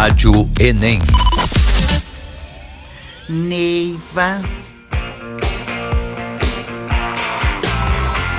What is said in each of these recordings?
Rádio Enem. Neiva.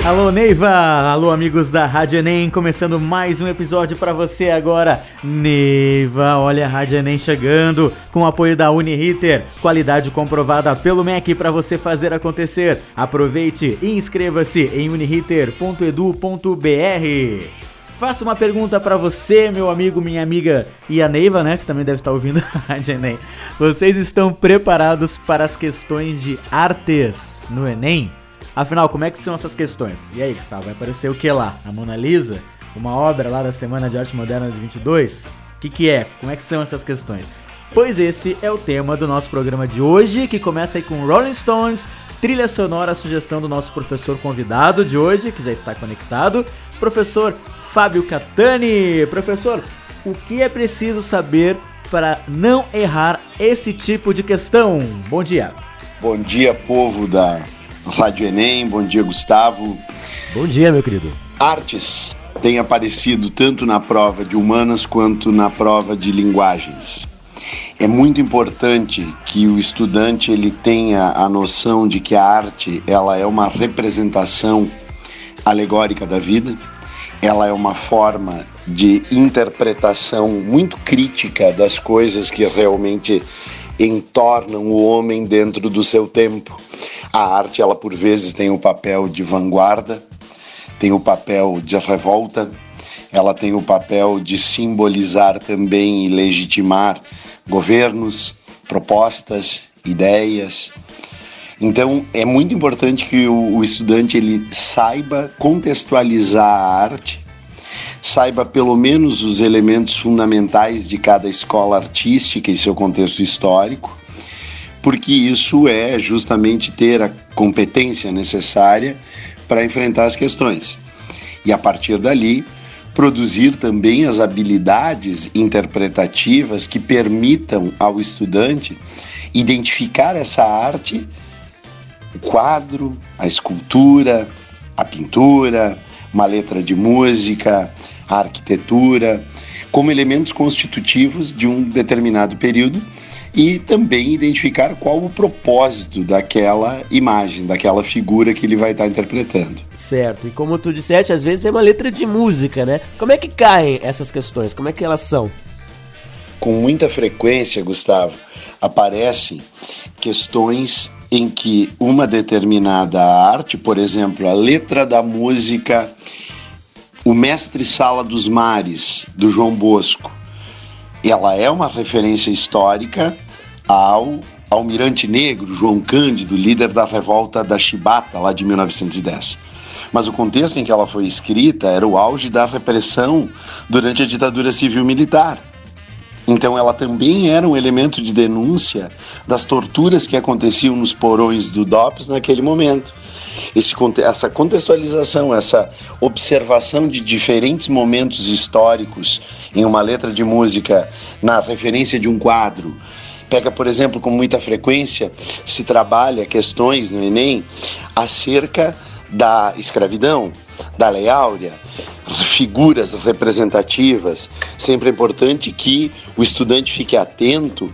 Alô, Neiva! Alô, amigos da Rádio Enem, começando mais um episódio para você agora. Neiva, olha a Rádio Enem chegando com o apoio da Uniriter, qualidade comprovada pelo MEC para você fazer acontecer. Aproveite e inscreva-se em uniriter.edu.br. Faço uma pergunta para você, meu amigo, minha amiga e a Neiva, né, que também deve estar ouvindo a Rádio Enem. Vocês estão preparados para as questões de artes no Enem? Afinal, como é que são essas questões? E aí, Gustavo, vai aparecer o que lá? A Mona Lisa? Uma obra lá da Semana de Arte Moderna de 22? O que, que é? Como é que são essas questões? Pois esse é o tema do nosso programa de hoje, que começa aí com Rolling Stones, trilha sonora, sugestão do nosso professor convidado de hoje, que já está conectado, professor Fábio Catani. Professor, o que é preciso saber para não errar esse tipo de questão? Bom dia. Bom dia, povo da Rádio Enem. Bom dia, Gustavo. Bom dia, meu querido. Artes têm aparecido tanto na prova de humanas quanto na prova de linguagens. É muito importante que o estudante ele tenha a noção de que a arte ela é uma representação alegórica da vida ela é uma forma de interpretação muito crítica das coisas que realmente entornam o homem dentro do seu tempo. A arte, ela por vezes tem o papel de vanguarda, tem o papel de revolta, ela tem o papel de simbolizar também e legitimar governos, propostas, ideias. Então é muito importante que o, o estudante ele saiba contextualizar a arte, saiba pelo menos os elementos fundamentais de cada escola artística e seu contexto histórico, porque isso é justamente ter a competência necessária para enfrentar as questões. E a partir dali, produzir também as habilidades interpretativas que permitam ao estudante identificar essa arte o quadro, a escultura, a pintura, uma letra de música, a arquitetura, como elementos constitutivos de um determinado período e também identificar qual o propósito daquela imagem, daquela figura que ele vai estar interpretando. Certo, e como tu disseste, às vezes é uma letra de música, né? Como é que caem essas questões? Como é que elas são? Com muita frequência, Gustavo, aparecem questões em que uma determinada arte, por exemplo, a letra da música O Mestre Sala dos Mares, do João Bosco, ela é uma referência histórica ao almirante negro João Cândido, líder da revolta da Chibata, lá de 1910. Mas o contexto em que ela foi escrita era o auge da repressão durante a ditadura civil-militar. Então ela também era um elemento de denúncia das torturas que aconteciam nos porões do DOPS naquele momento. Esse, essa contextualização, essa observação de diferentes momentos históricos em uma letra de música na referência de um quadro, pega, por exemplo, com muita frequência, se trabalha questões no Enem acerca da escravidão, da Lei Áurea, figuras representativas. Sempre é importante que o estudante fique atento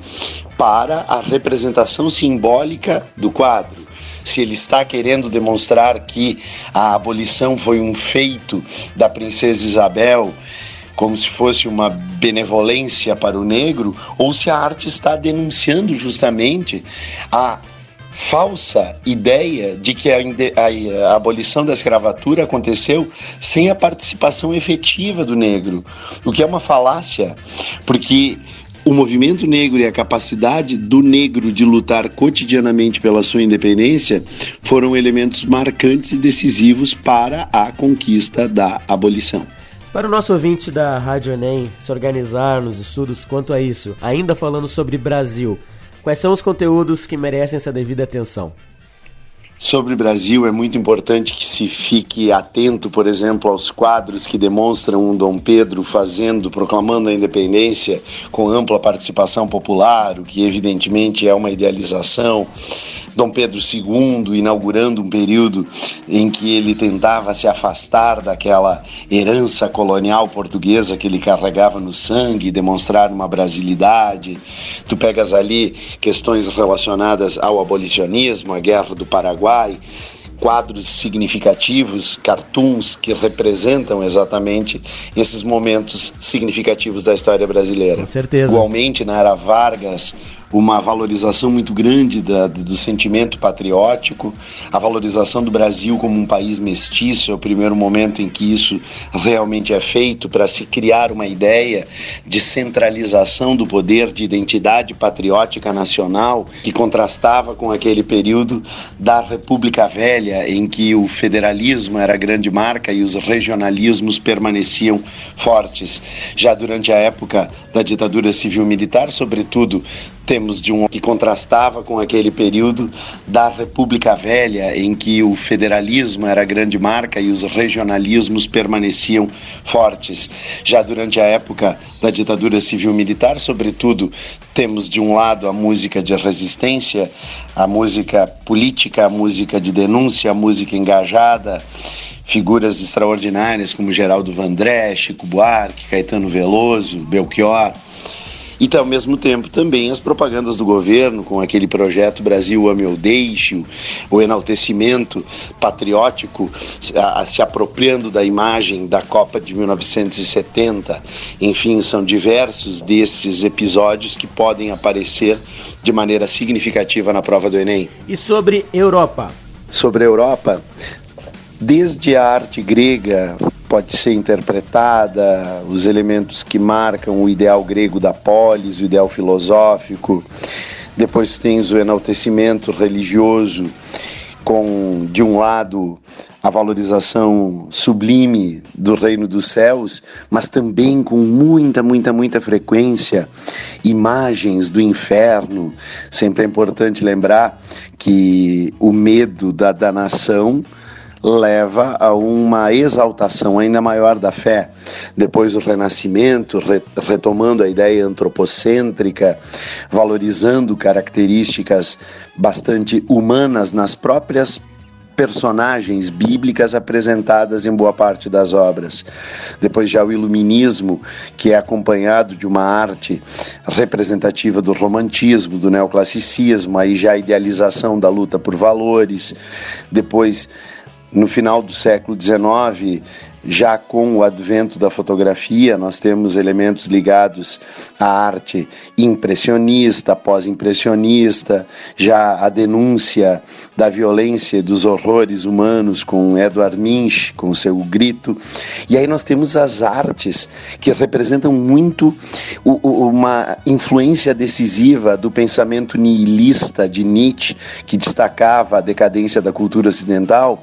para a representação simbólica do quadro. Se ele está querendo demonstrar que a abolição foi um feito da princesa Isabel, como se fosse uma benevolência para o negro, ou se a arte está denunciando justamente a falsa ideia de que a, a, a, abolição da escravatura aconteceu sem a participação efetiva do negro, o que é uma falácia, porque o movimento negro e a capacidade do negro de lutar cotidianamente pela sua independência foram elementos marcantes e decisivos para a conquista da abolição. Para o nosso ouvinte da Rádio Enem se organizar nos estudos quanto a isso, ainda falando sobre Brasil, Quais são os conteúdos que merecem essa devida atenção? Sobre o Brasil, é muito importante que se fique atento, por exemplo, aos quadros que demonstram um Dom Pedro fazendo, proclamando a independência com ampla participação popular, o que evidentemente é uma idealização Dom Pedro II inaugurando um período em que ele tentava se afastar daquela herança colonial portuguesa que ele carregava no sangue, demonstrar uma brasilidade. Tu pegas ali questões relacionadas ao abolicionismo, à Guerra do Paraguai, quadros significativos, cartoons que representam exatamente esses momentos significativos da história brasileira. Com certeza. Igualmente, na era Vargas, uma valorização muito grande da, do sentimento patriótico, a valorização do Brasil como um país mestiço, é o primeiro momento em que isso realmente é feito para se criar uma ideia de centralização do poder, de identidade patriótica nacional, que contrastava com aquele período da República Velha, em que o federalismo era a grande marca e os regionalismos permaneciam fortes. Já durante a época da ditadura civil-militar, sobretudo temos de um que contrastava com aquele período da República Velha, em que o federalismo era a grande marca e os regionalismos permaneciam fortes. Já durante a época da ditadura civil-militar, sobretudo, temos de um lado a música de resistência, a música política, a música de denúncia, a música engajada figuras extraordinárias como Geraldo Vandré, Chico Buarque, Caetano Veloso, Belchior e ao mesmo tempo também as propagandas do governo com aquele projeto Brasil Ame ou Deixe, o enaltecimento patriótico se apropriando da imagem da Copa de 1970. Enfim, são diversos destes episódios que podem aparecer de maneira significativa na prova do Enem. E sobre Europa? Sobre a Europa, desde a arte grega, pode ser interpretada, os elementos que marcam o ideal grego da polis, o ideal filosófico. Depois tens o enaltecimento religioso, com, de um lado, a valorização sublime do reino dos céus, mas também com muita, muita, muita frequência imagens do inferno. Sempre é importante lembrar que o medo da, da nação leva a uma exaltação ainda maior da fé. Depois o Renascimento, retomando a ideia antropocêntrica, valorizando características bastante humanas nas próprias personagens bíblicas apresentadas em boa parte das obras. Depois já o iluminismo, que é acompanhado de uma arte representativa do romantismo, do neoclassicismo, aí já a idealização da luta por valores. Depois no final do século XIX, já com o advento da fotografia, nós temos elementos ligados à arte impressionista, pós-impressionista, já a denúncia da violência e dos horrores humanos com Edward Munch, com seu grito. E aí nós temos as artes que representam muito uma influência decisiva do pensamento nihilista de Nietzsche, que destacava a decadência da cultura ocidental,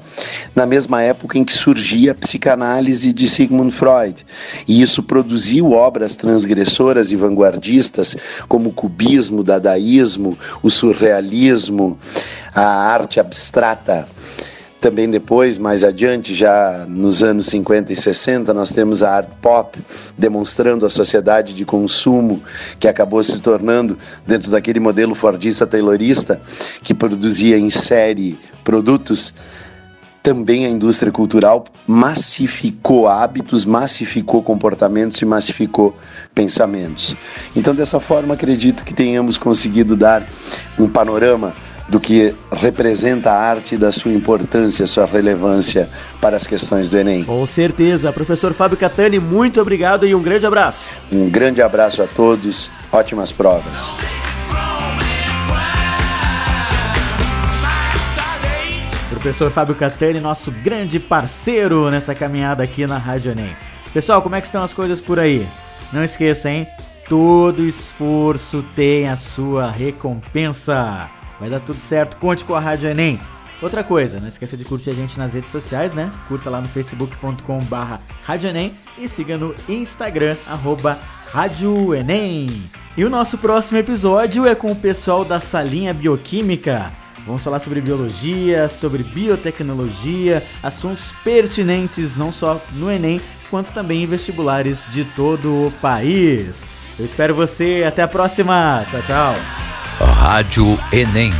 na mesma época em que surgia a psicanálise psicanálise de Sigmund Freud. E isso produziu obras transgressoras e vanguardistas como o cubismo, o dadaísmo, o surrealismo, a arte abstrata. Também depois, mais adiante, já nos anos 50 e 60, nós temos a art pop, demonstrando a sociedade de consumo que acabou se tornando dentro daquele modelo fordista taylorista que produzia em série produtos também a indústria cultural massificou hábitos, massificou comportamentos e massificou pensamentos. Então, dessa forma, acredito que tenhamos conseguido dar um panorama do que representa a arte, da sua importância, sua relevância para as questões do Enem. Com certeza. Professor Fábio Catani, muito obrigado e um grande abraço. Um grande abraço a todos, ótimas provas. Professor Fábio Catani, nosso grande parceiro nessa caminhada aqui na Rádio Enem. Pessoal, como é que estão as coisas por aí? Não esqueça, hein? Todo esforço tem a sua recompensa. Vai dar tudo certo, conte com a Rádio Enem. Outra coisa, não esqueça de curtir a gente nas redes sociais, né? Curta lá no facebook.com barra e siga no Instagram, arroba Rádio Enem. E o nosso próximo episódio é com o pessoal da Salinha Bioquímica. Vamos falar sobre biologia, sobre biotecnologia, assuntos pertinentes não só no Enem, quanto também em vestibulares de todo o país. Eu espero você, até a próxima. Tchau, tchau. Rádio Enem.